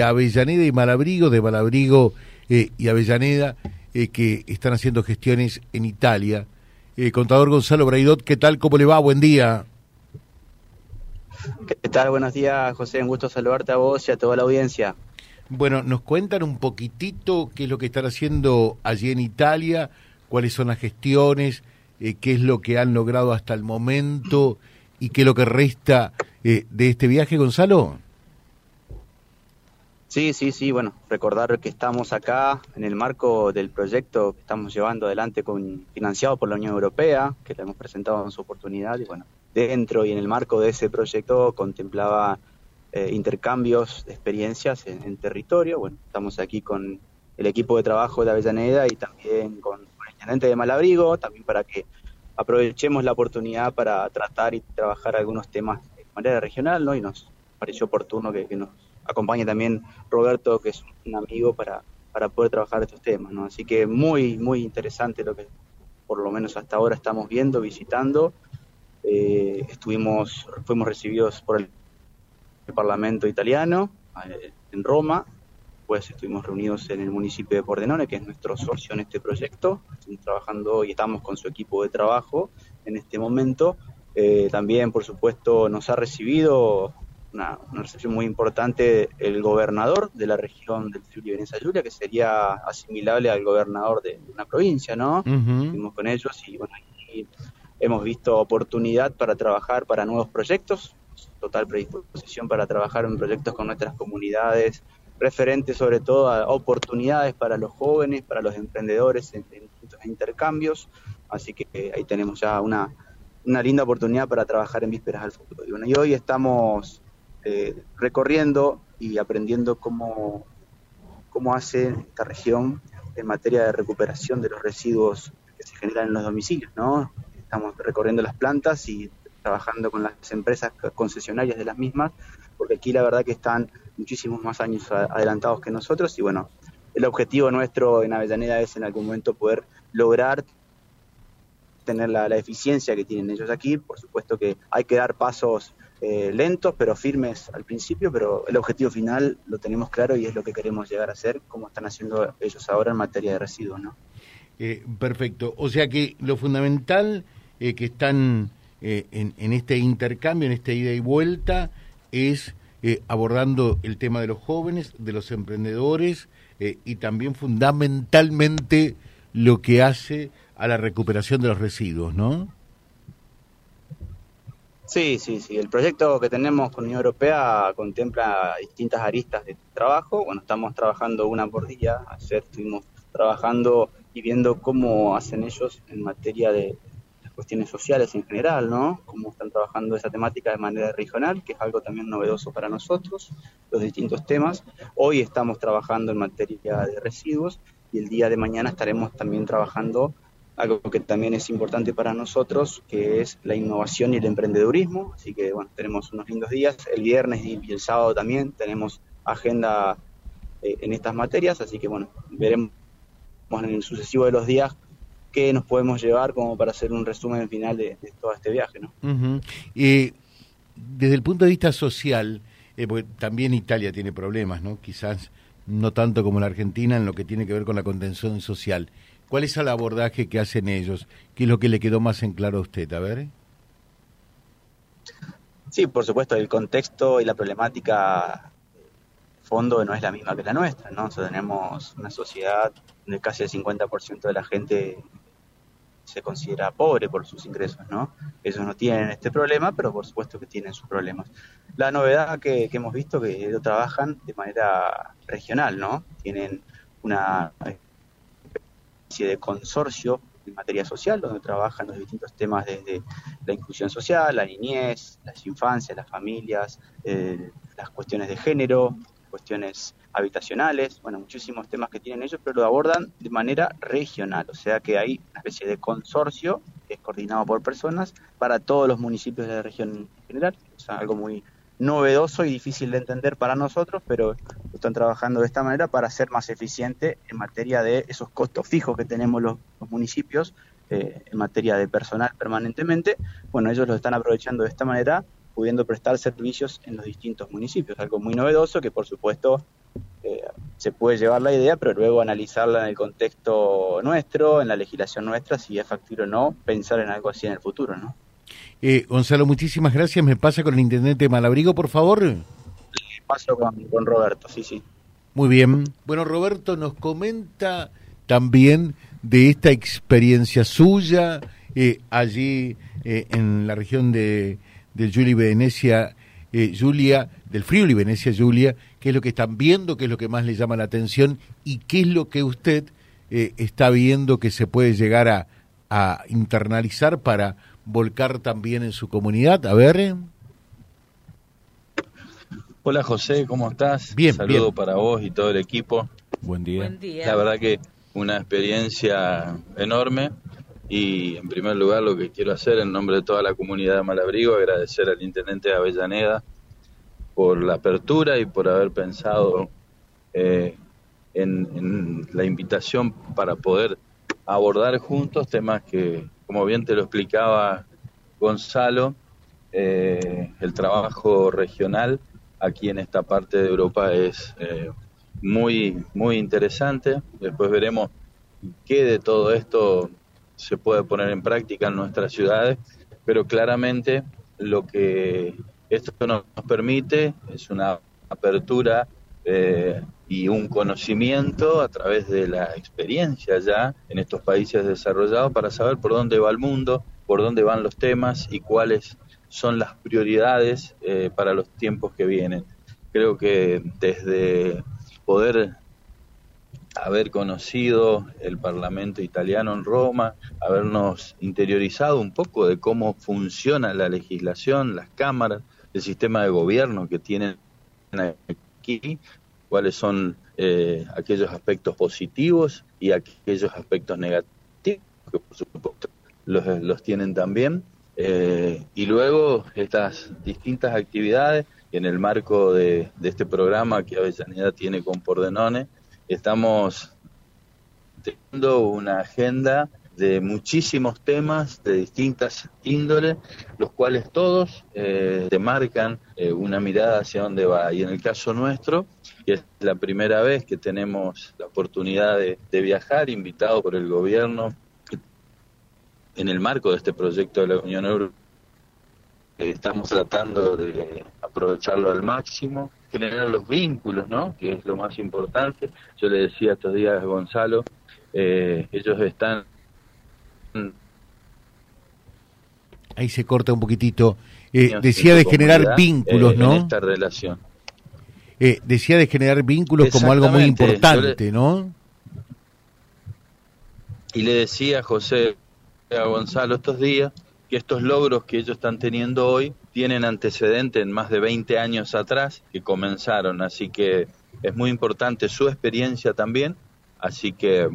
Avellaneda y Malabrigo, de Malabrigo eh, y Avellaneda, eh, que están haciendo gestiones en Italia. Eh, contador Gonzalo Braidot, ¿qué tal? ¿Cómo le va? Buen día. ¿Qué tal? Buenos días, José. Un gusto saludarte a vos y a toda la audiencia. Bueno, nos cuentan un poquitito qué es lo que están haciendo allí en Italia, cuáles son las gestiones, qué es lo que han logrado hasta el momento y qué es lo que resta de este viaje, Gonzalo. Sí, sí, sí, bueno, recordar que estamos acá en el marco del proyecto que estamos llevando adelante con financiado por la Unión Europea, que le hemos presentado en su oportunidad y bueno, dentro y en el marco de ese proyecto contemplaba eh, intercambios de experiencias en, territorio. Bueno, estamos aquí con el equipo de trabajo de Avellaneda y también con, el intendente de Malabrigo, también para que aprovechemos la oportunidad para tratar y trabajar algunos temas de manera regional, ¿no? Y nos pareció oportuno que, que nos acompaña también Roberto, que es un amigo, para, para poder trabajar estos temas. ¿no? Así que muy, muy interesante lo que por lo menos hasta ahora estamos viendo, visitando. Eh, estuvimos, fuimos recibidos por el, Parlamento italiano eh, en Roma, pues estuvimos reunidos en el municipio de Pordenone, que es nuestro socio en este proyecto. Estamos trabajando y estamos con su equipo de trabajo en este momento. Eh, también, por supuesto, nos ha recibido una, recepción muy importante el gobernador de la región del Friuli Venecia que sería asimilable al gobernador de, una provincia, ¿no? Estuvimos con ellos y bueno, hemos visto oportunidad para trabajar para nuevos proyectos, total predisposición para trabajar en proyectos con nuestras comunidades, referentes sobre todo a oportunidades para los jóvenes, para los emprendedores en, distintos intercambios, así que ahí tenemos ya una, una linda oportunidad para trabajar en vísperas al futuro. y hoy estamos eh, recorriendo y aprendiendo cómo, cómo hace esta región en materia de recuperación de los residuos que se generan en los domicilios, ¿no? Estamos recorriendo las plantas y trabajando con las empresas concesionarias de las mismas, porque aquí la verdad que están muchísimos más años adelantados que nosotros y bueno, el objetivo nuestro en Avellaneda es en algún momento poder lograr tener la, la eficiencia que tienen ellos aquí. Por supuesto que hay que dar pasos eh, lentos pero firmes al principio, pero el objetivo final lo tenemos claro y es lo que queremos llegar a hacer, como están haciendo ellos ahora en materia de residuos. ¿no? Eh, perfecto. O sea que lo fundamental eh, que están en, en, este intercambio, en esta ida y vuelta, es abordando el tema de los jóvenes, de los emprendedores y también fundamentalmente lo que hace a la recuperación de los residuos, ¿no? Sí, sí, sí. El proyecto que tenemos con Unión Europea contempla distintas aristas de trabajo. Bueno, estamos trabajando una por día. Ayer estuvimos trabajando y viendo cómo hacen ellos en materia de cuestiones sociales en general, ¿no? Cómo están trabajando esa temática de manera regional, que es algo también novedoso para nosotros, los distintos temas. Hoy estamos trabajando en materia de residuos y el día de mañana estaremos también trabajando algo que también es importante para nosotros, que es la innovación y el emprendedurismo. Así que bueno, tenemos unos lindos días. El viernes y el sábado también tenemos agenda eh, en estas materias, así que bueno, veremos en el sucesivo de los días qué nos podemos llevar como para hacer un resumen final de, todo este viaje. ¿no? y desde el punto de vista social, eh, porque también Italia tiene problemas, ¿no? quizás no tanto como la Argentina en lo que tiene que ver con la contención social. ¿Cuál es el abordaje que hacen ellos? ¿Qué es lo que le quedó más en claro a usted? A ver. Sí, por supuesto, el contexto y la problemática fondo no es la misma que la nuestra, ¿no? tenemos una sociedad donde casi el 50% de la gente se considera pobre por sus ingresos, ¿no? Ellos no tienen este problema, pero por supuesto que tienen sus problemas. La novedad que, hemos visto que ellos trabajan de manera regional, ¿no? Tienen una de consorcio en materia social, donde trabajan los distintos temas desde la inclusión social, la niñez, las infancias, las familias, eh, las cuestiones de género, cuestiones habitacionales, bueno, muchísimos temas que tienen ellos, pero lo abordan de manera regional, o sea que hay una especie de consorcio que es coordinado por personas para todos los municipios de la región en general, o sea, algo muy novedoso y difícil de entender para nosotros, pero están trabajando de esta manera para ser más eficiente en materia de esos costos fijos que tenemos los, municipios eh, en materia de personal permanentemente. Bueno, ellos lo están aprovechando de esta manera, pudiendo prestar servicios en los distintos municipios, algo muy novedoso que por supuesto se puede llevar la idea, pero luego analizarla en el contexto nuestro, en la legislación nuestra, si es factible o no, pensar en algo así en el futuro, ¿no? Eh, Gonzalo, muchísimas gracias. ¿Me pasa con el intendente Malabrigo, por favor? paso con, Roberto, sí, sí. Muy bien. Bueno, Roberto nos comenta también de esta experiencia suya eh, allí eh, en la región de, del Juli Venecia, eh, Julia, del Friuli Venecia Julia, qué es lo que están viendo, qué es lo que más le llama la atención y qué es lo que usted está viendo que se puede llegar a, a internalizar para volcar también en su comunidad. A ver. Hola José, ¿cómo estás? Bien, saludo para vos y todo el equipo. Buen día. Buen día. La verdad que una experiencia enorme y en primer lugar lo que quiero hacer en nombre de toda la comunidad de Malabrigo, agradecer al intendente de Avellaneda por la apertura y por haber pensado eh, en la invitación para poder abordar juntos temas que como bien te lo explicaba Gonzalo, eh, el trabajo regional aquí en esta parte de Europa es eh, muy, muy interesante. Después veremos qué de todo esto se puede poner en práctica en nuestras ciudades, pero claramente lo que esto nos permite es una apertura eh, y un conocimiento a través de la experiencia ya en estos países desarrollados para saber por dónde va el mundo, por dónde van los temas y cuáles son las prioridades eh, para los tiempos que vienen. Creo que desde poder haber conocido el Parlamento italiano en Roma, habernos interiorizado un poco de cómo funciona la legislación, las cámaras, el sistema de gobierno que tienen aquí, cuáles son eh, aquellos aspectos positivos y aquellos aspectos negativos, que por supuesto los, los tienen también. Eh, y luego estas distintas actividades en el marco de, de este programa que Avellaneda tiene con Pordenone, estamos teniendo una agenda de muchísimos temas de distintas índoles, los cuales todos eh, marcan eh, una mirada hacia dónde va. Y en el caso nuestro, y es la primera vez que tenemos la oportunidad de, viajar, invitado por el gobierno, en el marco de este proyecto de la Unión Europea, estamos tratando de aprovecharlo al máximo, generar los vínculos, ¿no? Que es lo más importante. Yo le decía estos días a Gonzalo, eh, ellos están Ahí se corta un poquitito. Eh, decía de generar vínculos, eh, ¿no? En esta relación. Eh, decía de generar vínculos como algo muy importante, ¿no? Y le decía a José, a Gonzalo estos días, que estos logros que ellos están teniendo hoy tienen antecedente en más de 20 años atrás que comenzaron, así que es muy importante su experiencia también, así que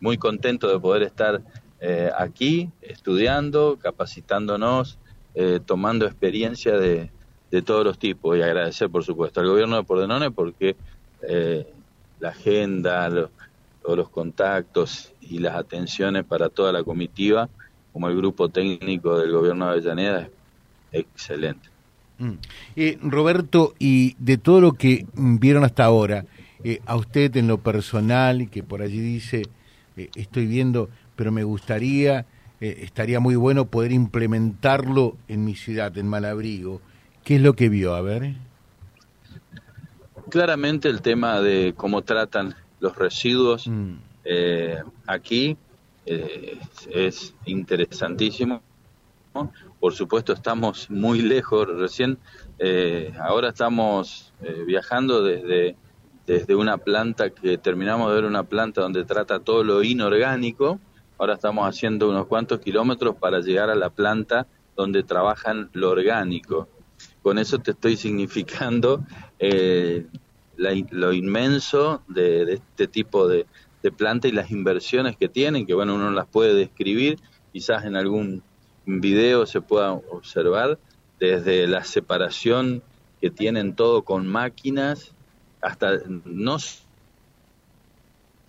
muy contento de poder estar eh, aquí estudiando, capacitándonos, eh, tomando experiencia de, de, todos los tipos y agradecer, por supuesto, al gobierno de Pordenone porque eh, la agenda, los, los contactos y las atenciones para toda la comitiva, como el grupo técnico del gobierno de Avellaneda, es excelente. Mm. Roberto, y de todo lo que vieron hasta ahora, a usted en lo personal, que por allí dice, estoy viendo pero me gustaría, eh, estaría muy bueno poder implementarlo en mi ciudad, en Malabrigo. ¿Qué es lo que vio? A ver. Claramente el tema de cómo tratan los residuos mm. eh, aquí eh, es interesantísimo. Por supuesto estamos muy lejos, recién ahora estamos viajando desde, desde una planta que terminamos de ver una planta donde trata todo lo inorgánico Ahora estamos haciendo unos cuantos kilómetros para llegar a la planta donde trabajan lo orgánico. Con eso te estoy significando eh, lo inmenso de, este tipo de, planta y las inversiones que tienen, que bueno, uno las puede describir, quizás en algún video se pueda observar, desde la separación que tienen todo con máquinas, hasta no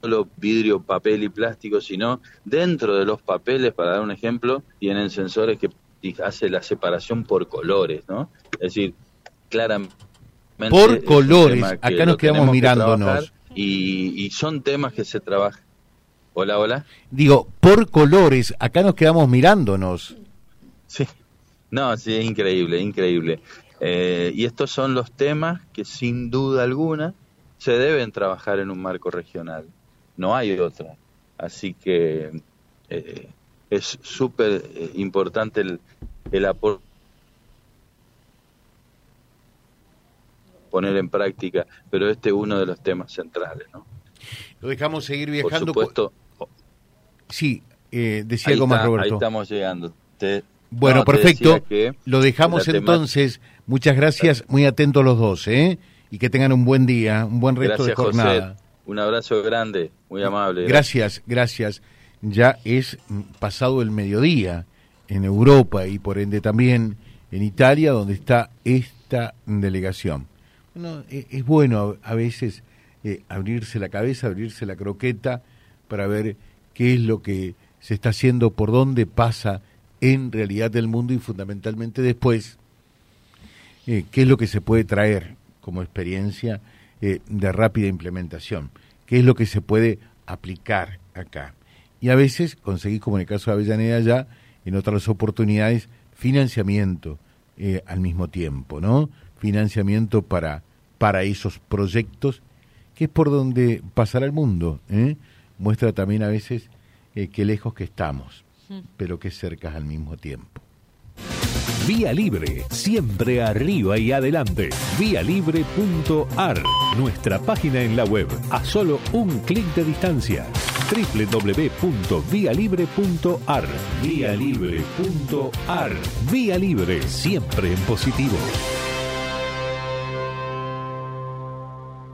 solo vidrio, papel y plástico, sino dentro de los papeles, para dar un ejemplo, tienen sensores que hacen la separación por colores, ¿no? Es decir, claramente... Por colores, acá nos quedamos mirándonos. y, y son temas que se trabajan. Hola, hola. Digo, por colores, acá nos quedamos mirándonos. Sí, no, sí, es increíble, increíble. Eh, y estos son los temas que sin duda alguna se deben trabajar en un marco regional. No hay otra. Así que eh, es súper eh, importante el, el aporte poner en práctica, pero este es uno de los temas centrales, ¿no? Lo dejamos seguir viajando. Por supuesto. Sí, eh, decía algo más Roberto. Ahí estamos llegando. Te, bueno, perfecto. Lo dejamos entonces. Muchas gracias, muy atentos los dos, ¿eh? Y que tengan un buen día, un buen resto de jornada. Un abrazo grande, muy amable. Gracias, gracias. Ya es pasado el mediodía en Europa y por ende también en Italia, donde está esta delegación. Bueno, e, es bueno a veces eh, abrirse la cabeza, abrirse la croqueta para ver qué es lo que se está haciendo, por dónde pasa en realidad el mundo y fundamentalmente después eh, qué es lo que se puede traer como experiencia eh, de rápida implementación, qué es lo que se puede aplicar acá. Y a veces conseguir, como en el caso de Avellaneda ya, en otras oportunidades, financiamiento eh, al mismo tiempo, ¿no? Financiamiento para, para esos proyectos, que es por donde pasará el mundo. Muestra también a veces qué lejos que estamos pero que cercas al mismo tiempo. Vía Libre, siempre arriba y adelante. Vialibre.ar, nuestra página en la web, a solo un clic de distancia. www.vialibre.ar, vialibre.ar. Vía Libre, siempre en positivo.